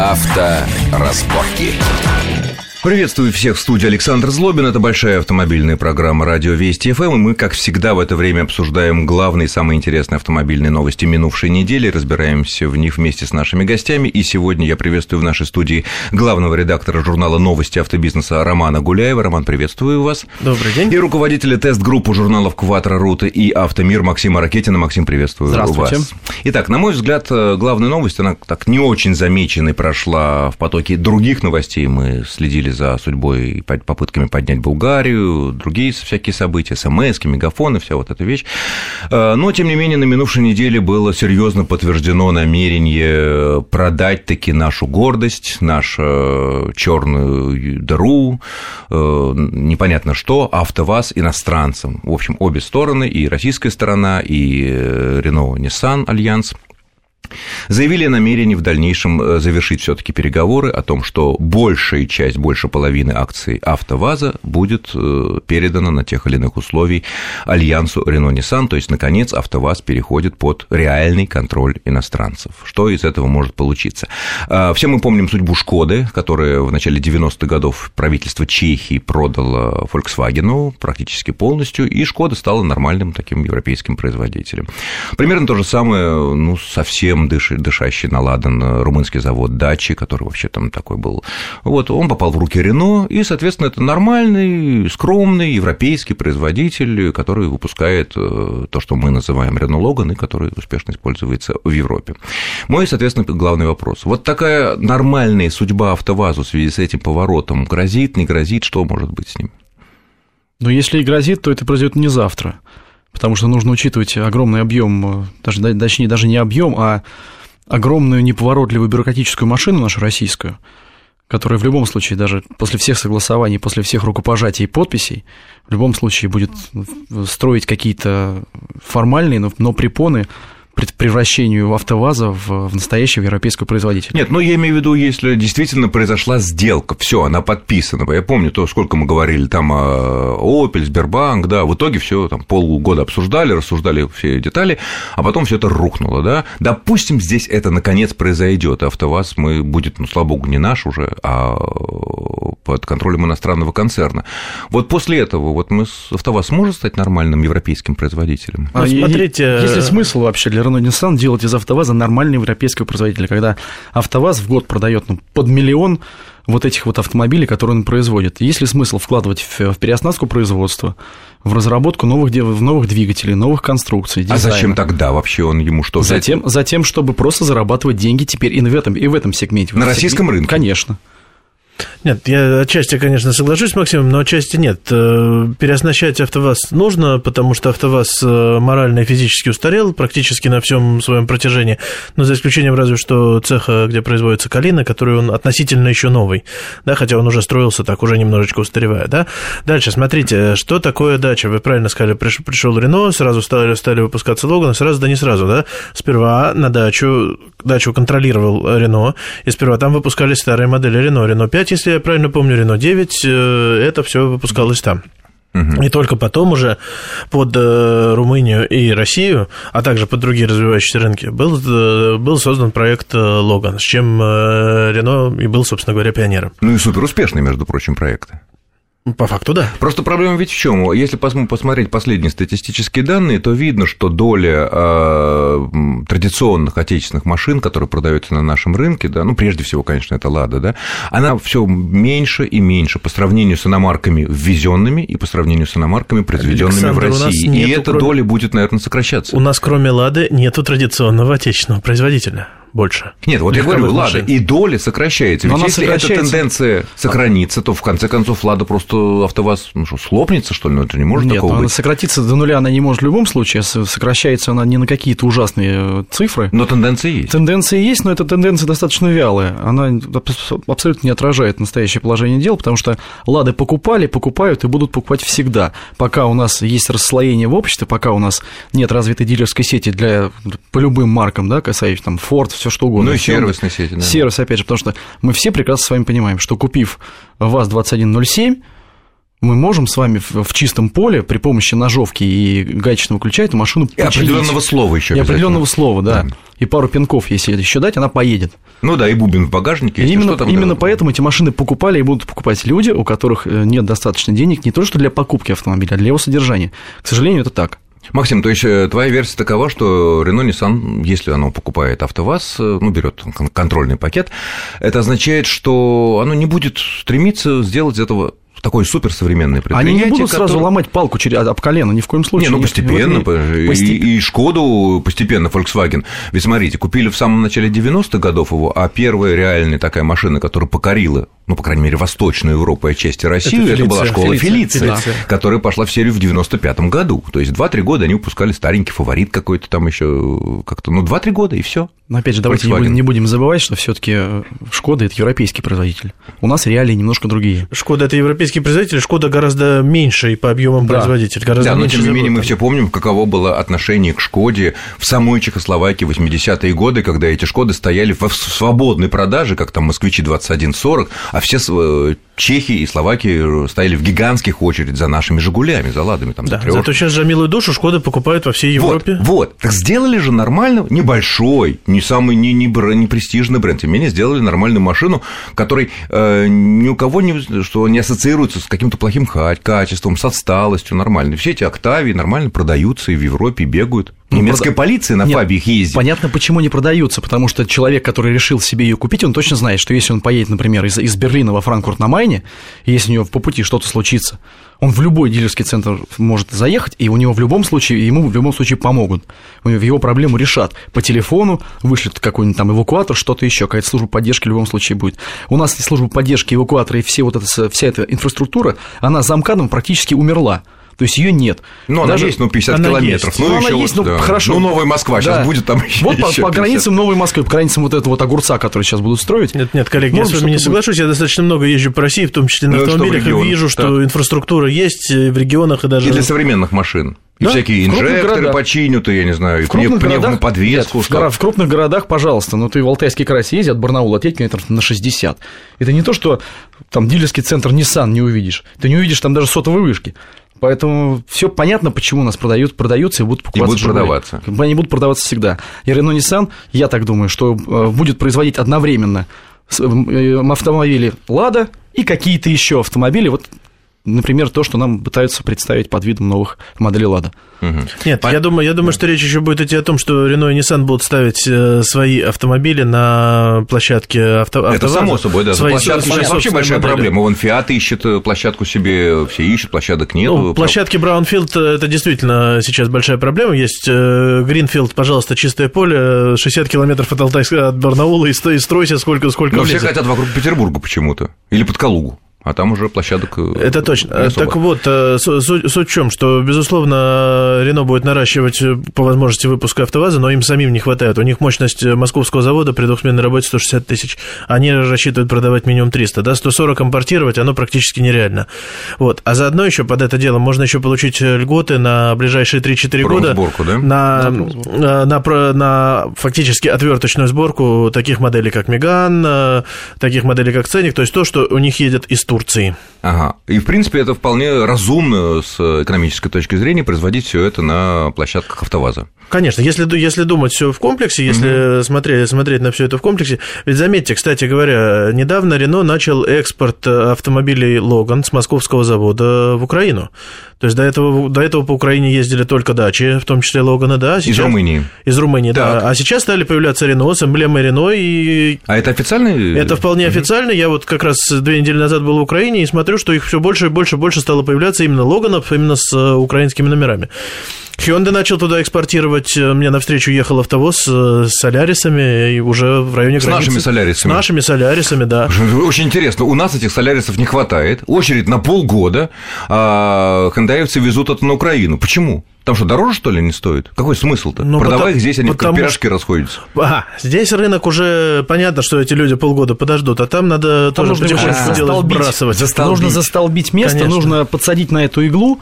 Авторазборки. Приветствую всех в студии Александр Злобин. Это большая автомобильная программа «Радио Вести ФМ». И мы, как всегда, в это время обсуждаем главные, самые интересные автомобильные новости минувшей недели. Разбираемся в них вместе с нашими гостями. И сегодня я приветствую в нашей студии главного редактора журнала «Новости автобизнеса» Романа Гуляева. Роман, приветствую вас. Добрый день. И руководителя тест-группы журналов «Кватро Руты» и «Автомир» Максима Ракетина. Максим, приветствую Здравствуйте. вас. Итак, на мой взгляд, главная новость, она так не очень замеченной прошла в потоке других новостей. Мы следили за судьбой и попытками поднять Булгарию, другие всякие события, смс, мегафоны, вся вот эта вещь. Э, но, тем не менее, на минувшей неделе было серьезно подтверждено намерение продать таки нашу гордость, нашу черную дыру, э, непонятно что, АвтоВАЗ иностранцам. В общем, обе стороны, и российская сторона, и Renault-Nissan Альянс – заявили о намерении в дальнейшем э, завершить все-таки переговоры о том, что большая часть, больше половины акций АвтоВАЗа будет э, передана на тех или иных условий альянсу Renault-Nissan, то есть, наконец, АвтоВАЗ переходит под реальный контроль иностранцев. Что из этого может получиться? А, все мы помним судьбу Шкоды, которая в начале 90-х годов правительство Чехии продало Volkswagen практически полностью, и Шкода стала нормальным таким европейским производителем. Примерно то же самое, ну, совсем дымом дышащий наладан э, румынский завод Дачи, который вообще там такой был. Вот, он попал в руки Рено, и, соответственно, это нормальный, скромный европейский производитель, который выпускает э, то, что мы называем Рено Логан, и который успешно используется в Европе. Мой, соответственно, главный вопрос. Вот такая нормальная судьба АвтоВАЗу в связи с этим поворотом грозит, не грозит, что может быть с ним? Ну, если и грозит, то это произойдет не завтра потому что нужно учитывать огромный объем, даже, точнее, даже не объем, а огромную неповоротливую бюрократическую машину нашу российскую, которая в любом случае, даже после всех согласований, после всех рукопожатий и подписей, в любом случае будет строить какие-то формальные, но, но препоны превращению АвтоВАЗа в, в настоящего европейского производителя. Нет, ну я имею в виду, если действительно произошла сделка, все, она подписана. Я помню то, сколько мы говорили там о Opel, Сбербанк, да, в итоге все там полгода обсуждали, рассуждали все детали, а потом все это рухнуло, да. Допустим, здесь это наконец произойдет, АвтоВАЗ мы будет, ну, слава богу, не наш уже, а под контролем иностранного концерна. Вот после этого вот мы АвтоВАЗ сможет стать нормальным европейским производителем? А, ну, смотрите, есть ли смысл вообще для Renault Nissan делать из АвтоВАЗа нормального европейского производителя, когда АвтоВАЗ в год продает ну, под миллион вот этих вот автомобилей, которые он производит. Есть ли смысл вкладывать в, в переоснастку производства, в разработку новых, в новых двигателей, новых конструкций, дизайна? А зачем тогда вообще он ему что? Затем, затем, чтобы просто зарабатывать деньги теперь и в этом, и в этом сегменте. На российском сегменте. рынке? Конечно. Нет, я отчасти, конечно, соглашусь с Максимом, но отчасти нет. Э, переоснащать АвтоВАЗ нужно, потому что АвтоВАЗ э, морально и физически устарел практически на всем своем протяжении, но за исключением разве что цеха, где производится калина, который он относительно еще новый, да, хотя он уже строился так, уже немножечко устаревая, да. Дальше, смотрите, что такое дача? Вы правильно сказали, пришел Рено, сразу стали, стали выпускаться Логан, сразу да не сразу, да. Сперва на дачу, дачу контролировал Рено, и сперва там выпускались старые модели Рено, Рено 5 если я правильно помню, Рено 9, э, это все выпускалось там. И только потом уже под э, Румынию и Россию, а также под другие развивающиеся рынки, был, э, был создан проект Логан, с чем Рено и был, собственно говоря, пионером. Ну и супер успешный, между прочим, проект. По факту, да. Просто проблема ведь в чем? Если посмотреть последние статистические данные, то видно, что доля э, традиционных отечественных машин, которые продаются на нашем рынке, да, ну, прежде всего, конечно, это Лада, да, она все меньше и меньше по сравнению с иномарками ввезенными и по сравнению с иномарками, произведенными Александр, в России. И эта кроме... доля будет, наверное, сокращаться. У нас, кроме Лады, нету традиционного отечественного производителя больше. Нет, вот я говорю, Лада, и доля сокращается. Ведь если сокращается... эта тенденция сохранится, то в конце концов Лада просто АвтоВАЗ ну, что, слопнется, что ли? Ну, это не может Нет, такого она быть. сократиться до нуля она не может в любом случае, сокращается она не на какие-то ужасные э, цифры. Но тенденции есть. Тенденции есть, но эта тенденция достаточно вялая. Она абсолютно не отражает настоящее положение дел, потому что Лады покупали, покупают и будут покупать всегда. Пока у нас есть расслоение в обществе, пока у нас нет развитой дилерской сети для, по любым маркам, да, касающихся там Ford, все что угодно. Ну и сервисной сети, да. Сервис, опять же, потому что мы все прекрасно с вами понимаем, что купив ВАЗ-2107, мы можем с вами в, чистом поле при помощи ножовки и гаечного ключа эту машину починить. И определенного слова еще. И определенного слова, да. да. и пару пинков, если еще дать, она поедет. Ну да, и бубен в багажнике. Именно, что, там, именно да. поэтому эти машины покупали и будут покупать люди, у которых э, нет достаточно денег не то что для покупки автомобиля, а для его содержания. К сожалению, это так. Максим, то есть э, твоя версия такова, что Renault Nissan, если оно покупает АвтоВАЗ, э, ну, берет контрольный пакет, это означает, что оно не будет стремиться сделать из этого такое суперсовременное предприятие. Они не будут который... сразу ломать палку через, об колено, ни в коем случае. Не, ну постепенно, и, постепенно. и Шкоду постепенно, Volkswagen. Ведь смотрите, купили в самом начале 90-х годов его, а первая реальная такая машина, которая покорила ну, по крайней мере, Восточную Европу и отчасти Россию, это, это была школа Фелиция, Фелиция, которая пошла в серию в 95-м году. То есть 2-3 года они выпускали старенький фаворит какой-то там еще как-то, ну, 2-3 года и все. Но опять же, давайте не будем, не будем забывать, что все-таки э, Шкода это европейский производитель. У нас реалии немножко другие. Шкода это европейский производитель, Шкода гораздо меньше по объемам да. производитель. Гораздо да, но тем не менее мы все помним, каково было отношение к Шкоде в самой Чехословакии в 80-е годы, когда эти Шкоды стояли в свободной продаже, как там москвичи 2140, а все Чехии и Словакии стояли в гигантских очередях за нашими «Жигулями», за «Ладами». Там, да, за зато сейчас за милую душу «Шкоды» покупают во всей Европе. Вот, вот. Так сделали же нормально, небольшой, не самый, не, не, не престижный бренд, тем не менее сделали нормальную машину, которой э, ни у кого не, что не ассоциируется с каким-то плохим качеством, с отсталостью, нормально. Все эти «Октавии» нормально продаются и в Европе бегают. Ну, Немецкая полиция на Нет, их ездит. Понятно, почему не продаются, потому что человек, который решил себе ее купить, он точно знает, что если он поедет, например, из, из Берлина во Франкфурт на Майне, и если у него по пути что-то случится, он в любой дилерский центр может заехать, и у него в любом случае, ему в любом случае помогут. Его проблему решат. По телефону вышлют какой-нибудь там эвакуатор, что-то еще, какая-то служба поддержки в любом случае будет. У нас служба поддержки, эвакуатора и все вот эта, вся эта инфраструктура, она за МКАДом практически умерла. То есть ее нет. Ну, она есть, ну, 50 она километров. Есть. Ну, ну она есть, вот, ну, да. хорошо. Ну, Новая Москва да. сейчас будет там Вот по, по границам Новой Москвы, по границам вот этого вот огурца, который сейчас будут строить. Нет, нет, коллеги, Может, я с вами не соглашусь. Я достаточно много езжу по России, в том числе на ну, автомобилях, и вижу, что да. инфраструктура есть в регионах и даже... И для современных машин. И да? всякие инжекторы починят, я не знаю, в крупных городах, подвеску. Нет, в, в крупных городах, пожалуйста, но ты в Алтайский край съезди от Барнаула от километров на 60. Это не то, что там дилерский центр Nissan не увидишь. Ты не увидишь там даже сотовой вышки. Поэтому все понятно, почему у нас продают, продаются и будут покупаться. И будут продаваться. Они будут продаваться всегда. И Renault Nissan, я так думаю, что э, будет производить одновременно э, автомобили Лада и какие-то еще автомобили. Вот например, то, что нам пытаются представить под видом новых моделей Лада. Угу. Нет, По... я думаю, я думаю, что речь еще будет идти о том, что Renault и Nissan будут ставить э, свои автомобили на площадке авто... Это само собой, да. Свои, площадки свои, сейчас вообще большая модели. проблема. Вон Fiat ищет э, площадку себе, все ищут, площадок нет. Ну, площадки Браунфилд – это действительно сейчас большая проблема. Есть Гринфилд, пожалуйста, чистое поле, 60 километров от Алтайска, от Барнаула, и стройся сколько, сколько Но влезет. все хотят вокруг Петербурга почему-то. Или под Калугу а там уже площадок э, Это точно. Так вот, э, суть, суть в чем, что, безусловно, Рено будет наращивать э, по возможности выпуска АвтоВАЗа, но им самим не хватает. У них мощность московского завода при двухсменной работе 160 тысяч. Они рассчитывают продавать минимум 300. Да, 140 импортировать, оно практически нереально. Вот. А заодно еще под это дело можно еще получить льготы на ближайшие 3-4 года. да? На, на, на, на фактически отверточную сборку таких моделей, как Меган, таких моделей, как Ценник, то есть то, что у них едет из Турции. Ага. И, в принципе, это вполне разумно с экономической точки зрения производить все это на площадках АвтоВАЗа. Конечно, если, если думать все в комплексе, если угу. смотреть, смотреть на все это в комплексе, ведь заметьте, кстати говоря, недавно Рено начал экспорт автомобилей Логан с московского завода в Украину. То есть до этого, до этого по Украине ездили только дачи, в том числе Логаны, да. Сейчас, из Румынии. Из Румынии, так. да. А сейчас стали появляться Рено с эмблемой Рено. И... А это официальный? Это вполне угу. официально. Я вот как раз две недели назад был в Украине и смотрю, что их все больше и больше и больше стало появляться именно Логанов, именно с э, украинскими номерами. Hyundai начал туда экспортировать. Мне навстречу ехал автовоз с солярисами и уже в районе с границы. С нашими солярисами. С нашими солярисами, да. Очень интересно. У нас этих солярисов не хватает. Очередь на полгода. А хендаевцы везут это на Украину. Почему? Там что, дороже, что ли, не стоит? Какой смысл-то? Ну, Продавай потому, их здесь, они потому... как пирожки расходятся. Ага, здесь рынок уже понятно, что эти люди полгода подождут, а там надо там тоже потихоньку делать, сбрасывать. Застолбить. Нужно застолбить место, Конечно. нужно подсадить на эту иглу,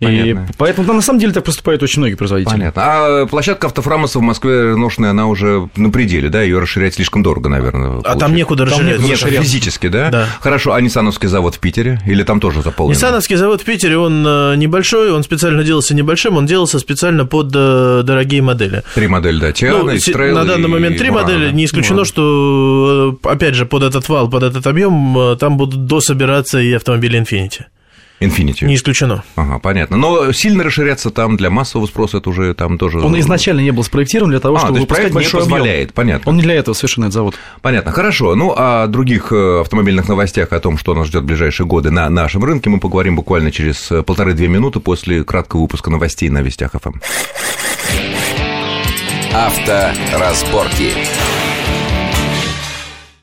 Понятно. И поэтому ну, на самом деле так поступают очень многие производители. Понятно. А площадка автофрамоса в Москве ношенная, она уже на пределе, да? Ее расширять слишком дорого, наверное. А получается. там некуда расширять. Там нет, физически, да? Да. Хорошо, а Ниссановский завод в Питере? Или там тоже заполнен? Ниссановский завод в Питере, он э, небольшой, он специально делался небольшим, он делался специально под э, дорогие модели. Три модели, да, Тиана, ну, Истрейл На данный момент три Мурана, модели, не исключено, Мурана. что, э, опять же, под этот вал, под этот объем там будут дособираться и автомобили Infiniti. Infinity. Не исключено. Ага, понятно. Но сильно расширяться там для массового спроса это уже там тоже... Он изначально не был спроектирован для того, а, чтобы то есть выпускать большой не позволяет, объем. понятно. Он не для этого совершенно этот завод. Понятно, хорошо. Ну, о других э, автомобильных новостях, о том, что нас ждет в ближайшие годы на нашем рынке, мы поговорим буквально через э, полторы-две минуты после краткого выпуска новостей на Вестях ФМ. Авторазборки.